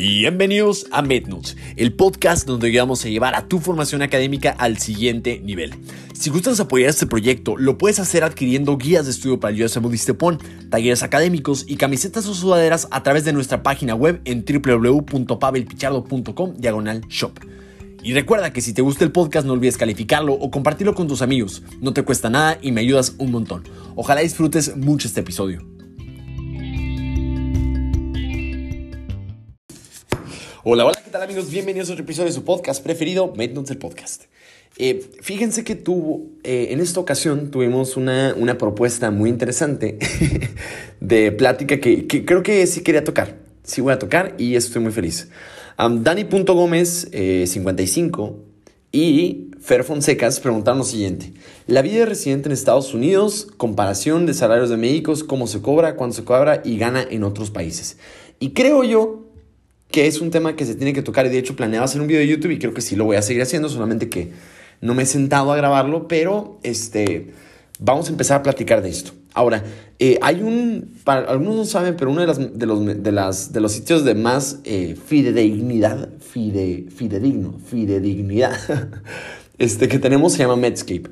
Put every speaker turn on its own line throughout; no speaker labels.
Bienvenidos a MedNotes, el podcast donde vamos a llevar a tu formación académica al siguiente nivel. Si gustas apoyar este proyecto, lo puedes hacer adquiriendo guías de estudio para el US Budistepon, talleres académicos y camisetas o sudaderas a través de nuestra página web en www.pavelpichardo.com diagonal shop. Y recuerda que si te gusta el podcast no olvides calificarlo o compartirlo con tus amigos. No te cuesta nada y me ayudas un montón. Ojalá disfrutes mucho este episodio. Hola, hola, ¿qué tal amigos? Bienvenidos a otro episodio de su podcast preferido, Notes el Podcast. Eh, fíjense que tuvo, eh, en esta ocasión tuvimos una, una propuesta muy interesante de plática que, que, creo que sí quería tocar. Sí voy a tocar y estoy muy feliz. Um, Dani.gómez, eh, 55, y Fer Fonsecas preguntaron lo siguiente. La vida de residente en Estados Unidos, comparación de salarios de médicos, cómo se cobra, cuándo se cobra y gana en otros países. Y creo yo que es un tema que se tiene que tocar y de hecho planeaba hacer un video de YouTube y creo que sí lo voy a seguir haciendo, solamente que no me he sentado a grabarlo, pero este, vamos a empezar a platicar de esto. Ahora, eh, hay un, para algunos no saben, pero uno de, las, de, los, de, los sitios de más eh, fidedignidad, fide, fidedigno, fidedignidad, este, que tenemos se llama Medscape.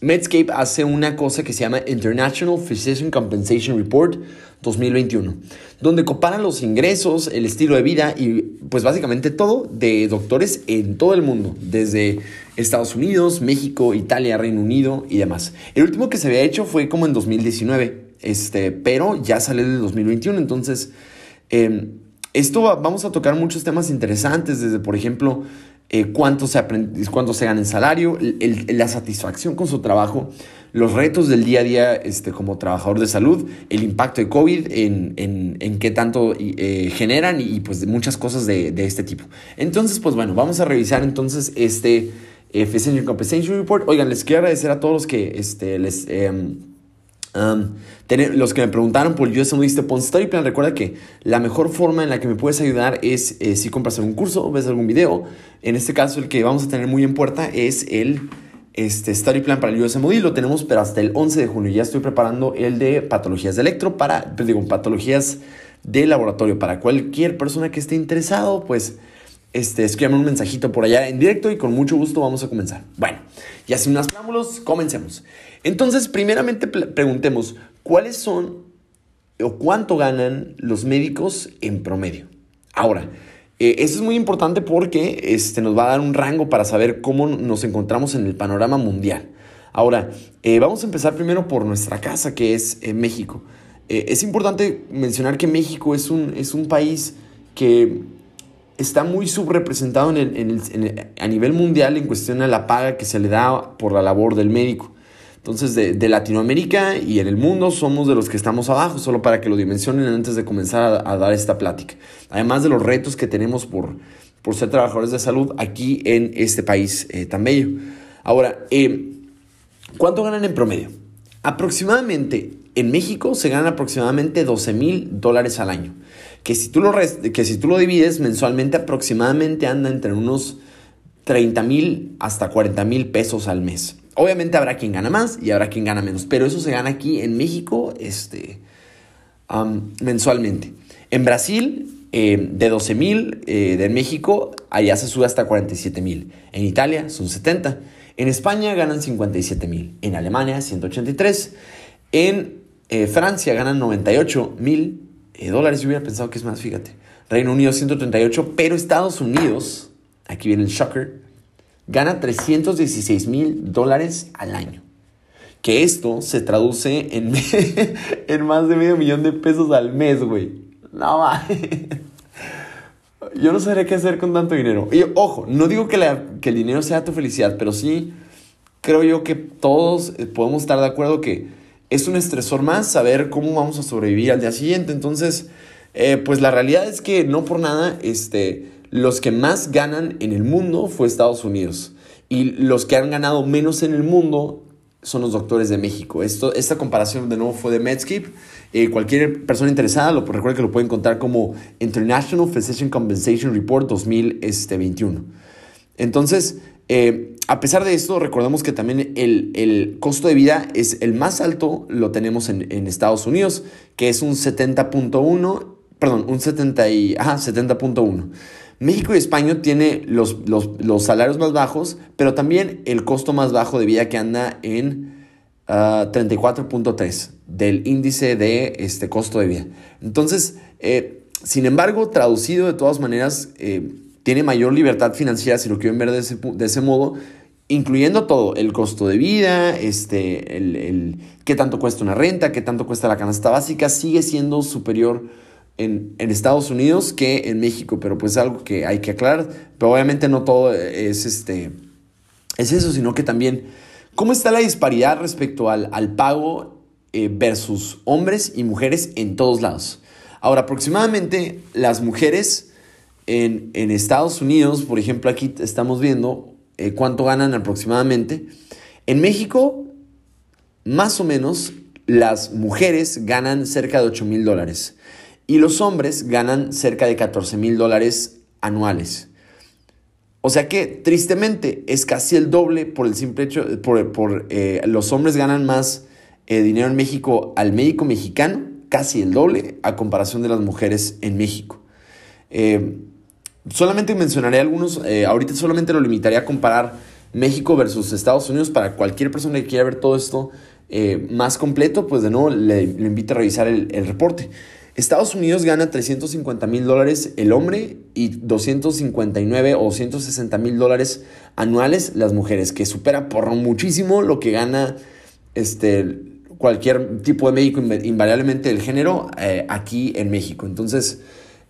Medscape hace una cosa que se llama International Physician Compensation Report 2021, donde comparan los ingresos, el estilo de vida y pues básicamente todo de doctores en todo el mundo, desde Estados Unidos, México, Italia, Reino Unido y demás. El último que se había hecho fue como en 2019, este, pero ya sale del 2021, entonces eh, esto vamos a tocar muchos temas interesantes, desde por ejemplo eh, cuánto, se cuánto se gana en salario, la satisfacción con su trabajo, los retos del día a día este, como trabajador de salud, el impacto de COVID en, en, en qué tanto eh, generan y, pues muchas cosas de, de, este tipo. Entonces, pues bueno, vamos a revisar entonces este Efficient Compensation Report. Oigan, les quiero agradecer a todos los que este, les... Eh, Los que me preguntaron por US Modiste Pon Study Plan, recuerda que la mejor forma en la que me puedes ayudar es eh, si compras algún curso o ves algún video. En este caso, el que vamos a tener muy en puerta es el este, Study Plan para el USMOD. Lo tenemos, pero hasta el 11 de junio. Ya estoy preparando el de patologías de electro para, pues, digo, patologías de laboratorio. Para cualquier persona que esté interesado, pues este, escríbame un mensajito por allá en directo y con mucho gusto vamos a comenzar. Bueno, y así unas preámbulos, comencemos. Entonces, primeramente preguntemos, ¿cuáles son o cuánto ganan los médicos en promedio? Ahora, eh, eso es muy importante porque este, nos va a dar un rango para saber cómo nos encontramos en el panorama mundial. Ahora, eh, vamos a empezar primero por nuestra casa, que es eh, México. es importante mencionar que México es un, es un país que está muy subrepresentado en a nivel mundial en cuestión a la paga que se le da por la labor del médico. Entonces, de, Latinoamérica y en el mundo somos de los que estamos abajo, solo para que lo dimensionen antes de comenzar a, dar esta plática. Además de los retos que tenemos por, por ser trabajadores de salud aquí en este país eh, tan bello. Ahora, eh, ¿cuánto ganan en promedio? Aproximadamente, en México se ganan aproximadamente 12 mil dólares al año que si tú lo, que si tú lo divides mensualmente aproximadamente anda entre unos 30 mil hasta 40 mil pesos al mes. Obviamente habrá quien gana más y habrá quien gana menos, pero eso se gana aquí en México este, mensualmente. En Brasil, eh, de 12 mil eh, de México, allá se sube hasta 47 mil. En Italia son 70. En España ganan 57 mil. En Alemania 183. En eh, Francia ganan 98 mil eh, dólares. Yo hubiera pensado que es más, fíjate. Reino Unido 138, pero Estados Unidos, aquí viene el shocker, gana 316 mil dólares al año. Que esto se traduce en, en más de medio millón de pesos al mes, güey. No Yo no sabría qué hacer con tanto dinero. Y ojo, no digo que el dinero sea tu felicidad, pero sí creo yo que todos eh, podemos estar de acuerdo que es un estresor más saber cómo vamos a sobrevivir al día siguiente. Entonces, eh, pues la realidad es que no por nada, este, los que más ganan en el mundo fue Estados Unidos. Y los que han ganado menos en el mundo son los doctores de México. Esto, esta comparación de nuevo fue de Medscape. Eh, cualquier persona interesada lo recuerda que lo puede encontrar como International Physician Compensation Report 2021. Entonces, eh, a pesar de esto, recordemos que también el, costo de vida es el más alto, lo tenemos en, Estados Unidos, que es un 70.1 perdón, un 70 y, ajá, 70.1. México y España tiene los, los, salarios más bajos, pero también el costo más bajo de vida que anda en 34.3 ah, del índice de este costo de vida. Entonces, eh, sin embargo, traducido de todas maneras, eh, tiene mayor libertad financiera, si lo quieren ver de ese, de ese modo, incluyendo todo, el costo de vida, este, el, el, qué tanto cuesta una renta, qué tanto cuesta la canasta básica, sigue siendo superior en, Estados Unidos que en México, pero pues algo que hay que aclarar. Pero obviamente no todo es, este, es eso, sino que también cómo está la disparidad respecto al, al pago eh, versus hombres y mujeres en todos lados. Ahora, aproximadamente las mujeres en, Estados Unidos, por ejemplo, aquí estamos viendo eh, cuánto ganan aproximadamente. En México, más o menos, las mujeres ganan cerca de 8 mil dólares y los hombres ganan cerca de 14 mil dólares anuales. O sea que tristemente es casi el doble por el simple hecho, por, por eh, los hombres ganan más eh, dinero en México al médico mexicano, casi el doble a comparación de las mujeres en México. Eh, solamente mencionaré algunos, ahorita solamente lo limitaría a comparar México versus Estados Unidos para cualquier persona que quiera ver todo esto más completo, pues de nuevo le, invito a revisar el, el reporte. Estados Unidos gana 350 mil dólares el hombre y 259 o 260 mil dólares anuales las mujeres, que supera por muchísimo lo que gana este, cualquier tipo de médico, invariablemente del género, eh, aquí en México. Entonces,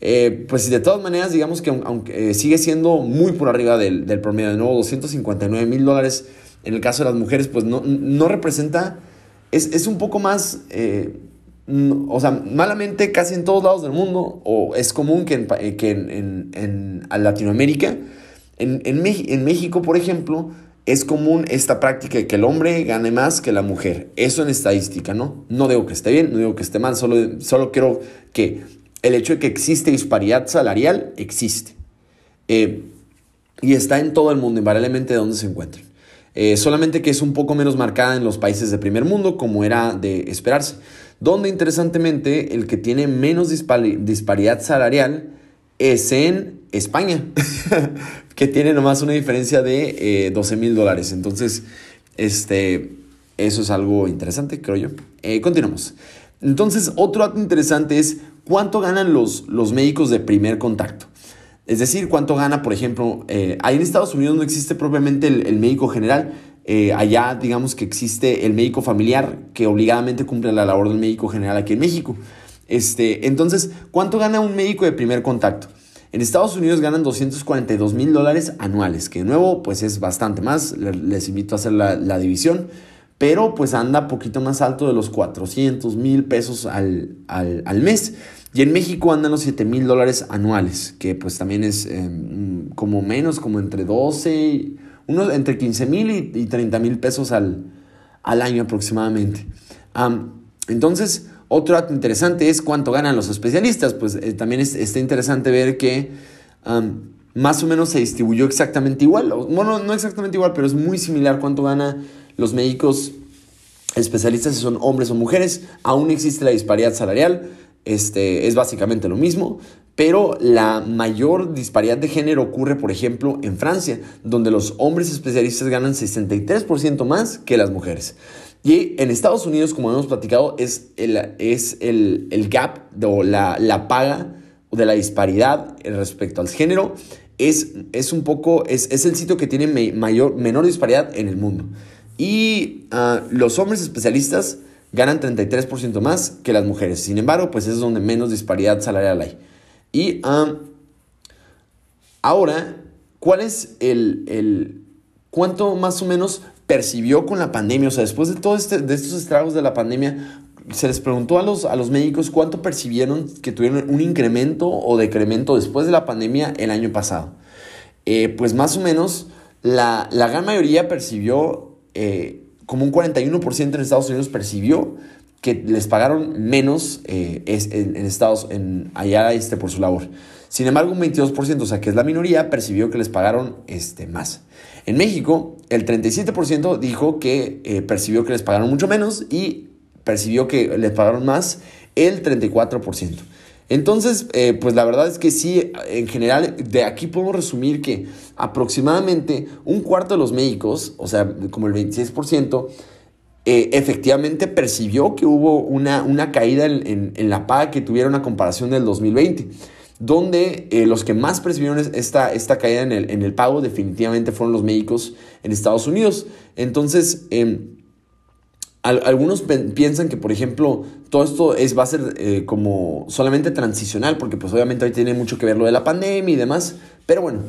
eh, pues de todas maneras, digamos que aunque eh, sigue siendo muy por arriba del, promedio, de nuevo, 259 mil dólares en el caso de las mujeres, pues no, no representa, es, es un poco más o sea, malamente casi en todos lados del mundo, o es común que en, eh, que en, en, Latinoamérica, en, en, México, por ejemplo, es común esta práctica de que el hombre gane más que la mujer. Eso en estadística, ¿no? No digo que esté bien, no digo que esté mal, solo, solo quiero que el hecho de que existe disparidad salarial existe. Eh, y está en todo el mundo, invariablemente de donde se encuentren. Eh, solamente que es un poco menos marcada en los países de primer mundo, como era de esperarse donde interesantemente el que tiene menos disparidad salarial es en España, que tiene nomás una diferencia de 12 eh, mil dólares. Entonces, este, eso es algo interesante, creo yo. Eh, continuamos. Entonces, otro dato interesante es cuánto ganan los, los médicos de primer contacto. Es decir, cuánto gana, por ejemplo, eh, ahí en Estados Unidos no existe propiamente el médico general, eh, allá, digamos que existe el médico familiar que obligadamente cumple la labor del médico general aquí en México. Este, entonces, ¿cuánto gana un médico de primer contacto? En Estados Unidos ganan 242 mil dólares anuales, que de nuevo, pues es bastante más. Les invito a hacer la, división, pero pues anda poquito más alto de los 400 mil pesos al, mes. Y en México andan los 7 mil dólares anuales, que pues también es em, como menos, como entre 12 unos entre 15 mil y, 30 mil pesos al, año aproximadamente. entonces, otro dato interesante es cuánto ganan los especialistas. Pues eh, también es, está interesante ver que más o menos se distribuyó exactamente igual. Bueno, no exactamente igual, pero es muy similar cuánto ganan los médicos especialistas, si son hombres o mujeres. Aún existe la disparidad salarial. Este, es básicamente lo mismo, pero la mayor disparidad de género ocurre, por ejemplo, en Francia, donde los hombres especialistas ganan 63% más que las mujeres. Y en Estados Unidos, como hemos platicado, es el, es el, gap o la, la, paga de la disparidad respecto al género. Es, es un poco, es, el sitio que tiene mayor, menor disparidad en el mundo. Y ah, los hombres especialistas ganan 33% más que las mujeres. Sin embargo, pues es donde menos disparidad salarial hay. Y ahora, ¿cuál es el, el, cuánto más o menos percibió con la pandemia? O sea, después de todos este, estos estragos de la pandemia, se les preguntó a los, a los médicos cuánto percibieron que tuvieron un incremento o decremento después de la pandemia el año pasado. Eh, pues más o menos la, gran mayoría percibió, eh, como un 41% en Estados Unidos percibió que les pagaron menos eh, en, Estados en, allá este, por su labor. Sin embargo, un 22%, o sea que es la minoría, percibió que les pagaron este, más. En México, el 37% dijo que eh, percibió que les pagaron mucho menos y percibió que les pagaron más el 34%. Entonces, eh, pues la verdad es que sí, en general, de aquí podemos resumir que aproximadamente un cuarto de los médicos, o sea, como el 26%, eh, efectivamente percibió que hubo una, una caída en, la paga que tuviera una comparación del 2020 donde eh, los que más percibieron esta, esta caída en el, en el, pago definitivamente fueron los médicos en Estados Unidos. Entonces, algunos piensan que, por ejemplo, todo esto es, va a ser eh, como solamente transicional, porque pues obviamente hoy tiene mucho que ver lo de la pandemia y demás, pero bueno,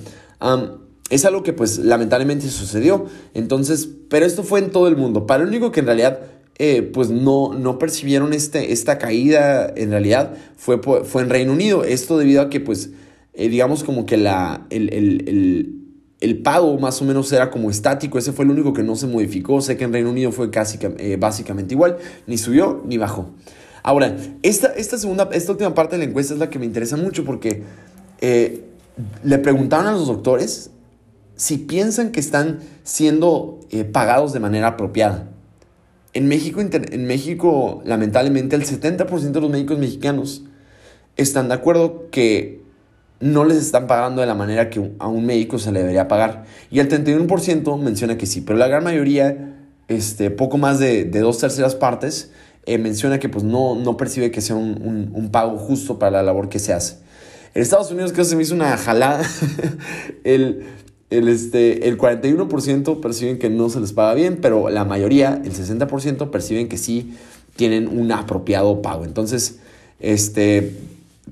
es algo que pues lamentablemente sucedió. Entonces, pero esto fue en todo el mundo. Para el único que en realidad eh, pues no, no percibieron este, esta caída en realidad fue, fue en Reino Unido. Esto debido a que pues eh, digamos como que la, el, el, pago más o menos era como estático. Ese fue el único que no se modificó. Sé que en Reino Unido fue casi eh, básicamente igual. Ni subió ni bajó. Ahora, esta, esta, segunda, esta última parte de la encuesta es la que me interesa mucho porque le preguntaron a los doctores si piensan que están siendo pagados de manera apropiada. En México, en México, lamentablemente, el 70% de los médicos mexicanos están de acuerdo que no les están pagando de la manera que a un médico se le debería pagar. Y el 31% menciona que sí, pero la gran mayoría, este, poco más de, dos terceras partes, eh, menciona que pues, no, no percibe que sea un, un, pago justo para la labor que se hace. En Estados Unidos que se me hizo una jalada el el, este, el 41% perciben que no se les paga bien, pero la mayoría, el 60%, perciben que sí tienen un apropiado pago. Entonces, este,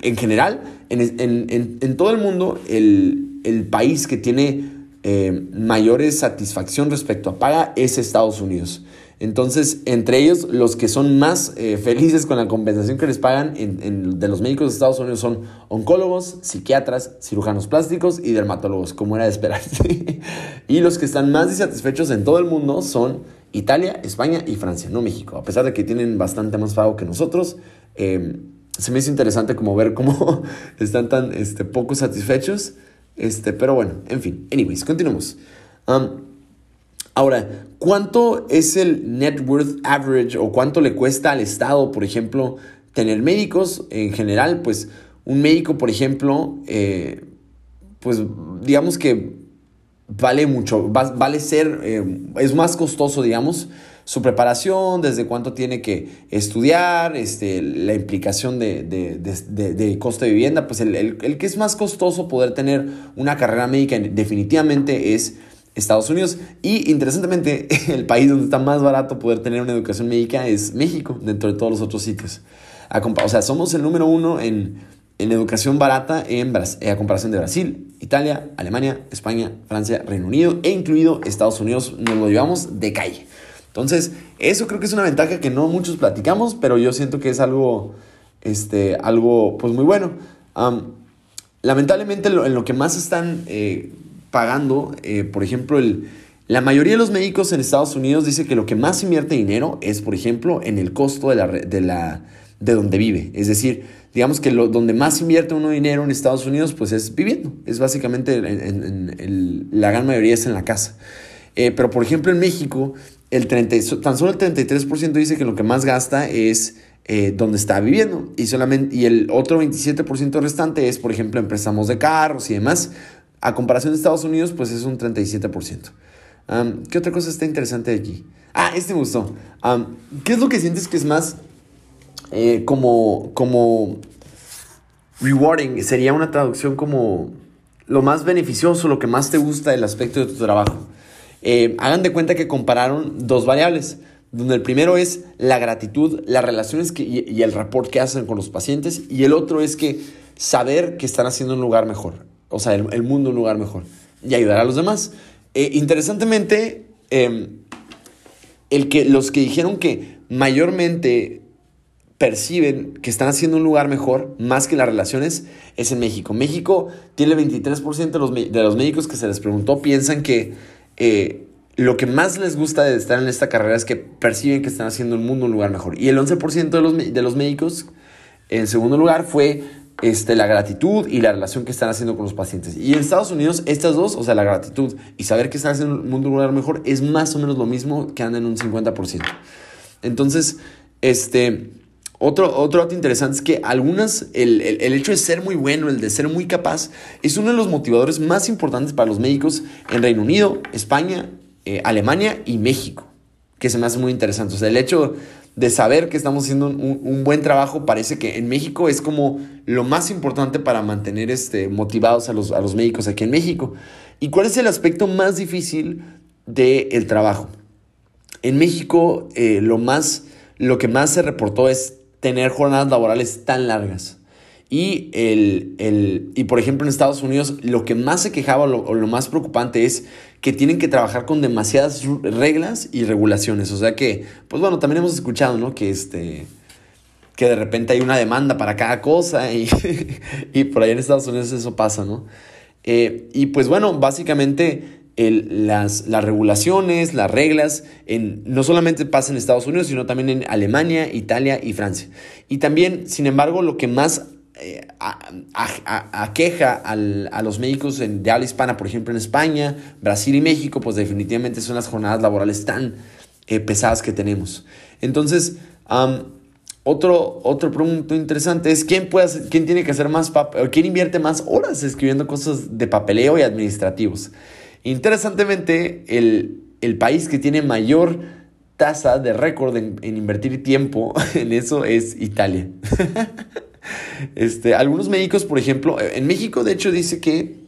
en general, en, todo el mundo, el, país que tiene eh, mayores satisfacción respecto a paga es Estados Unidos. Entonces, entre ellos, los que son más eh, felices con la compensación que les pagan de los médicos de Estados Unidos son oncólogos, psiquiatras, cirujanos plásticos y dermatólogos, como era de esperarse. y los que están más insatisfechos en todo el mundo son Italia, España y Francia, no México. A pesar de que tienen bastante más pago que nosotros, em, se me hizo interesante como ver cómo están tan este, poco satisfechos. Este, pero bueno, en fin, anyways, continuemos. Ahora, ¿cuánto es el net worth average o cuánto le cuesta al Estado, por ejemplo, tener médicos en general? Pues un médico, por ejemplo, eh, pues digamos que vale mucho, vale ser, eh, es más costoso, digamos, su preparación, desde cuánto tiene que estudiar, este, la implicación de, de, costo de vivienda, pues el, el, que es más costoso poder tener una carrera médica definitivamente es Estados Unidos. Y interesantemente, el país donde está más barato poder tener una educación médica es México, dentro de todos los otros sitios. O sea, somos el número uno en, educación barata en, a comparación de Brasil, Italia, Alemania, España, Francia, Reino Unido e incluido Estados Unidos. Nos lo llevamos de calle. Entonces, eso creo que es una ventaja que no muchos platicamos, pero yo siento que es algo, este, algo pues muy bueno. lamentablemente, en lo que más están eh, pagando, eh, por ejemplo, el, la mayoría de los médicos en Estados Unidos dice que lo que más invierte dinero es, por ejemplo, en el costo de, la, de, la, de donde vive. Es decir, digamos que lo, donde más invierte uno dinero en Estados Unidos, pues es viviendo. Es básicamente, en, la gran mayoría es en la casa. Eh, pero, por ejemplo, en México, el 30, tan solo el 33% dice que lo que más gasta es eh, donde está viviendo. Y, solamente, y el otro 27% restante es, por ejemplo, en préstamos de carros y demás. A comparación de Estados Unidos, pues es un 37%. ¿Qué otra cosa está interesante aquí? Ah, este me gustó. ¿Qué es lo que sientes que es más eh, como, como rewarding? Sería una traducción como lo más beneficioso, lo que más te gusta del aspecto de tu trabajo. Eh, hagan de cuenta que compararon dos variables, donde el primero es la gratitud, las relaciones que, y, el rapport que hacen con los pacientes, y el otro es que saber que están haciendo un lugar mejor o sea, el, mundo un lugar mejor y ayudar a los demás. Eh, interesantemente, em, el que, los que dijeron que mayormente perciben que están haciendo un lugar mejor, más que las relaciones, es en México. México tiene el 23% de los, de los médicos que se les preguntó, piensan que eh, lo que más les gusta de estar en esta carrera es que perciben que están haciendo el mundo un lugar mejor. Y el 11% de los, de los médicos, en segundo lugar, fue este, la gratitud y la relación que están haciendo con los pacientes. Y en Estados Unidos, estas dos, o sea, la gratitud y saber que están haciendo un mundo un lugar mejor, es más o menos lo mismo que anda en un 50%. Entonces, este, otro, otro dato interesante es que algunas, el, hecho de ser muy bueno, el de ser muy capaz, es uno de los motivadores más importantes para los médicos en Reino Unido, España, eh, Alemania y México, que se me hace muy interesante. O sea, el hecho de saber que estamos haciendo un, buen trabajo parece que en México es como lo más importante para mantener este, motivados a los, a los médicos aquí en México. ¿Y cuál es el aspecto más difícil del trabajo? En México, eh, lo, más, lo que más se reportó es tener jornadas laborales tan largas. Y, el, y por ejemplo en Estados Unidos lo que más se quejaba o lo, más preocupante es que tienen que trabajar con demasiadas reglas y regulaciones. O sea que, pues bueno, también hemos escuchado, ¿no? Que este que de repente hay una demanda para cada cosa y, y por ahí en Estados Unidos eso pasa, ¿no? Eh, y pues bueno, básicamente las, las, regulaciones, las reglas, en, no solamente pasa en Estados Unidos, sino también en Alemania, Italia y Francia. Y también, sin embargo, lo que más eh, aqueja a los médicos en, de habla hispana, por ejemplo, en España, Brasil y México, pues definitivamente son las jornadas laborales tan eh, pesadas que tenemos. Entonces, otro, otro punto interesante es quién, quién tiene que hacer más, quién invierte más horas escribiendo cosas de papeleo y administrativos. Interesantemente, el, país que tiene mayor tasa de récord en, invertir tiempo en eso es Italia. este, algunos médicos, por ejemplo, en México de hecho dice que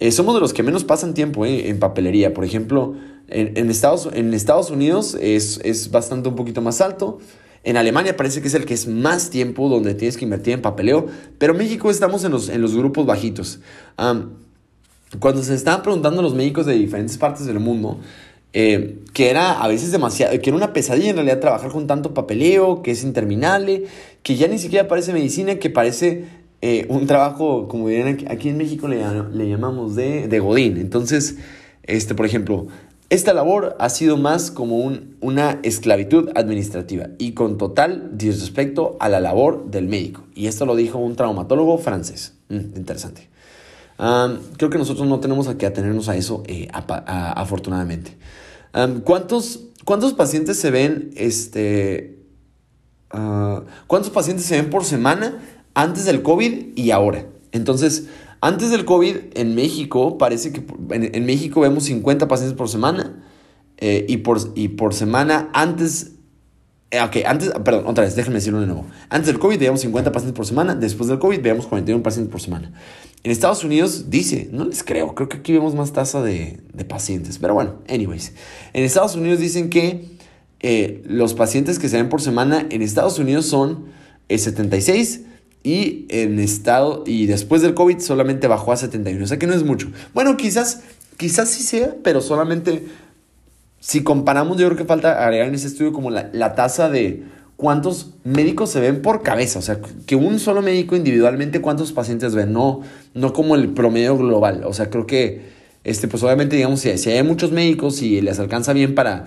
eh, somos de los que menos pasan tiempo eh, en papelería. Por ejemplo, en, Estados, en Estados Unidos es, bastante un poquito más alto. En Alemania parece que es el que es más tiempo donde tienes que invertir en papeleo. Pero en México estamos en los, en los grupos bajitos cuando se estaban preguntando a los médicos de diferentes partes del mundo, eh, que era a veces demasiado, que era una pesadilla en realidad trabajar con tanto papeleo, que es interminable, que ya ni siquiera parece medicina, que parece eh, un trabajo, como dirían aquí, en México le, llamamos de, de, Godín. Entonces, este, por ejemplo, esta labor ha sido más como un, una esclavitud administrativa y con total disrespecto a la labor del médico. Y esto lo dijo un traumatólogo francés. Mm, interesante creo que nosotros no tenemos que atenernos a eso, eh, afortunadamente. ¿cuántos, ¿Cuántos pacientes se ven, este, ah, cuántos pacientes se ven por semana antes del COVID y ahora? Entonces, antes del COVID en México, parece que en, México vemos 50 pacientes por semana eh, y, por, y por semana antes eh, ok, antes, perdón, otra vez, déjenme decirlo de nuevo. Antes del COVID veíamos 50 pacientes por semana, después del COVID veíamos 41 pacientes por semana. En Estados Unidos dice, no les creo, creo que aquí vemos más tasa de, pacientes, pero bueno, anyways. En Estados Unidos dicen que eh, los pacientes que se ven por semana en Estados Unidos son 76 eh, y en estado y después del COVID solamente bajó a 71, o sea que no es mucho. Bueno, quizás quizás sí sea, pero solamente si comparamos, yo creo que falta agregar en ese estudio como la, tasa de cuántos médicos se ven por cabeza, o sea, que un solo médico individualmente cuántos pacientes ven, no, no como el promedio global, o sea, creo que, este, pues obviamente, digamos, si, si hay muchos médicos y les alcanza bien para,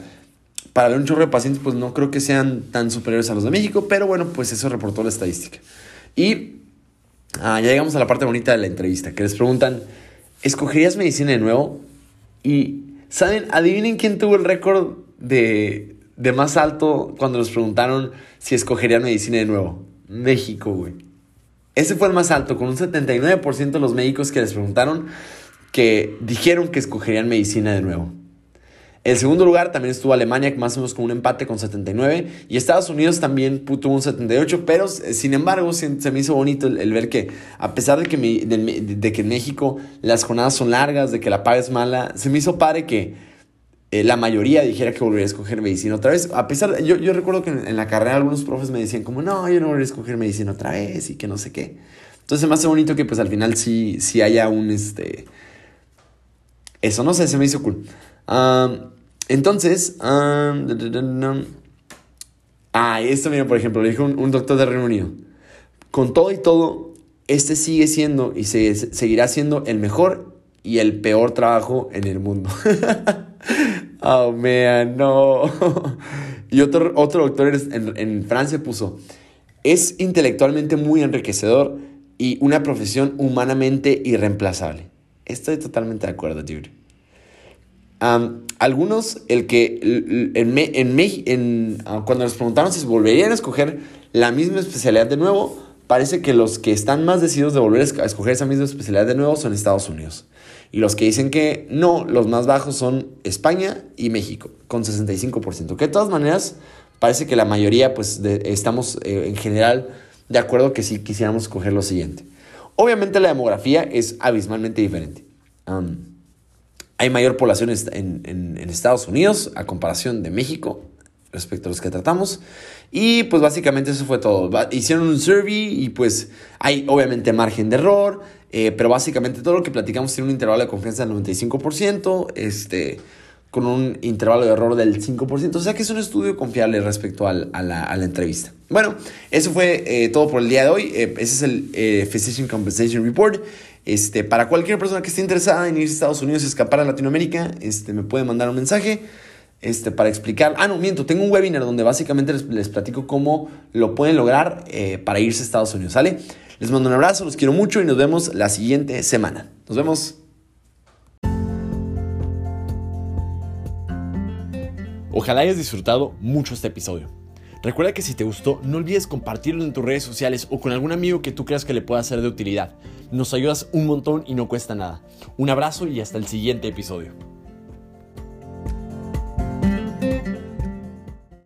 para ver un chorro de pacientes, pues no creo que sean tan superiores a los de México, pero bueno, pues eso reportó la estadística. Y ah, ya llegamos a la parte bonita de la entrevista, que les preguntan, ¿escogerías medicina de nuevo? Y ¿Saben? Adivinen quién tuvo el récord de, más alto cuando les preguntaron si escogerían medicina de nuevo. México, güey. Ese fue el más alto, con un 79% de los médicos que les preguntaron que dijeron que escogerían medicina de nuevo. En segundo lugar también estuvo Alemania, más o menos con un empate con 79. Y Estados Unidos también tuvo un 78. Pero eh, sin embargo, se, me hizo bonito el, ver que, a pesar de que, de, que en México las jornadas son largas, de que la paga es mala, se me hizo padre que eh, la mayoría dijera que volvería a escoger medicina otra vez. A pesar, yo, yo recuerdo que en, la carrera algunos profes me decían, como, no, yo no volvería a escoger medicina otra vez y que no sé qué. Entonces me hace bonito que, pues al final sí, sí haya un. este Eso no sé, se me hizo cool. Entonces, ah, esto, mira, por ejemplo, le dijo un, doctor de Reino Unido. Con todo y todo, este sigue siendo y se, seguirá siendo el mejor y el peor trabajo en el mundo. oh, man, no. y otro, otro doctor en, en Francia puso, es intelectualmente muy enriquecedor y una profesión humanamente irreemplazable. Estoy totalmente de acuerdo, dude algunos, el que en, en, en, ah, cuando les preguntaron si volverían a escoger la misma especialidad de nuevo, parece que los que están más decididos de volver a escoger esa misma especialidad de nuevo son Estados Unidos. Y los que dicen que no, los más bajos son España y México, con 65%. Que de todas maneras, parece que la mayoría, pues estamos eh, en general de acuerdo que sí quisiéramos escoger lo siguiente. Obviamente la demografía es abismalmente diferente. hay mayor población en, en Estados Unidos a comparación de México respecto a los que tratamos. Y pues básicamente eso fue todo. Hicieron un survey y pues hay obviamente margen de error, eh, pero básicamente todo lo que platicamos tiene un intervalo de confianza del 95%, este, con un intervalo de error del 5%, o sea que es un estudio confiable respecto a, la, entrevista. Bueno, eso fue eh, todo por el día de hoy. Eh, ese es el Physician Compensation Report. Este, para cualquier persona que esté interesada en ir a Estados Unidos y escapar a Latinoamérica, este, me puede mandar un mensaje este, para explicar. Ah, no, miento, tengo un webinar donde básicamente les, platico cómo lo pueden lograr eh, para irse a Estados Unidos, ¿sale? Les mando un abrazo, los quiero mucho y nos vemos la siguiente semana. Nos vemos. Ojalá hayas disfrutado mucho este episodio. Recuerda que si te gustó, no olvides compartirlo en tus redes sociales o con algún amigo que tú creas que le pueda ser de utilidad. Nos ayudas un montón y no cuesta nada. Un abrazo y hasta el siguiente episodio.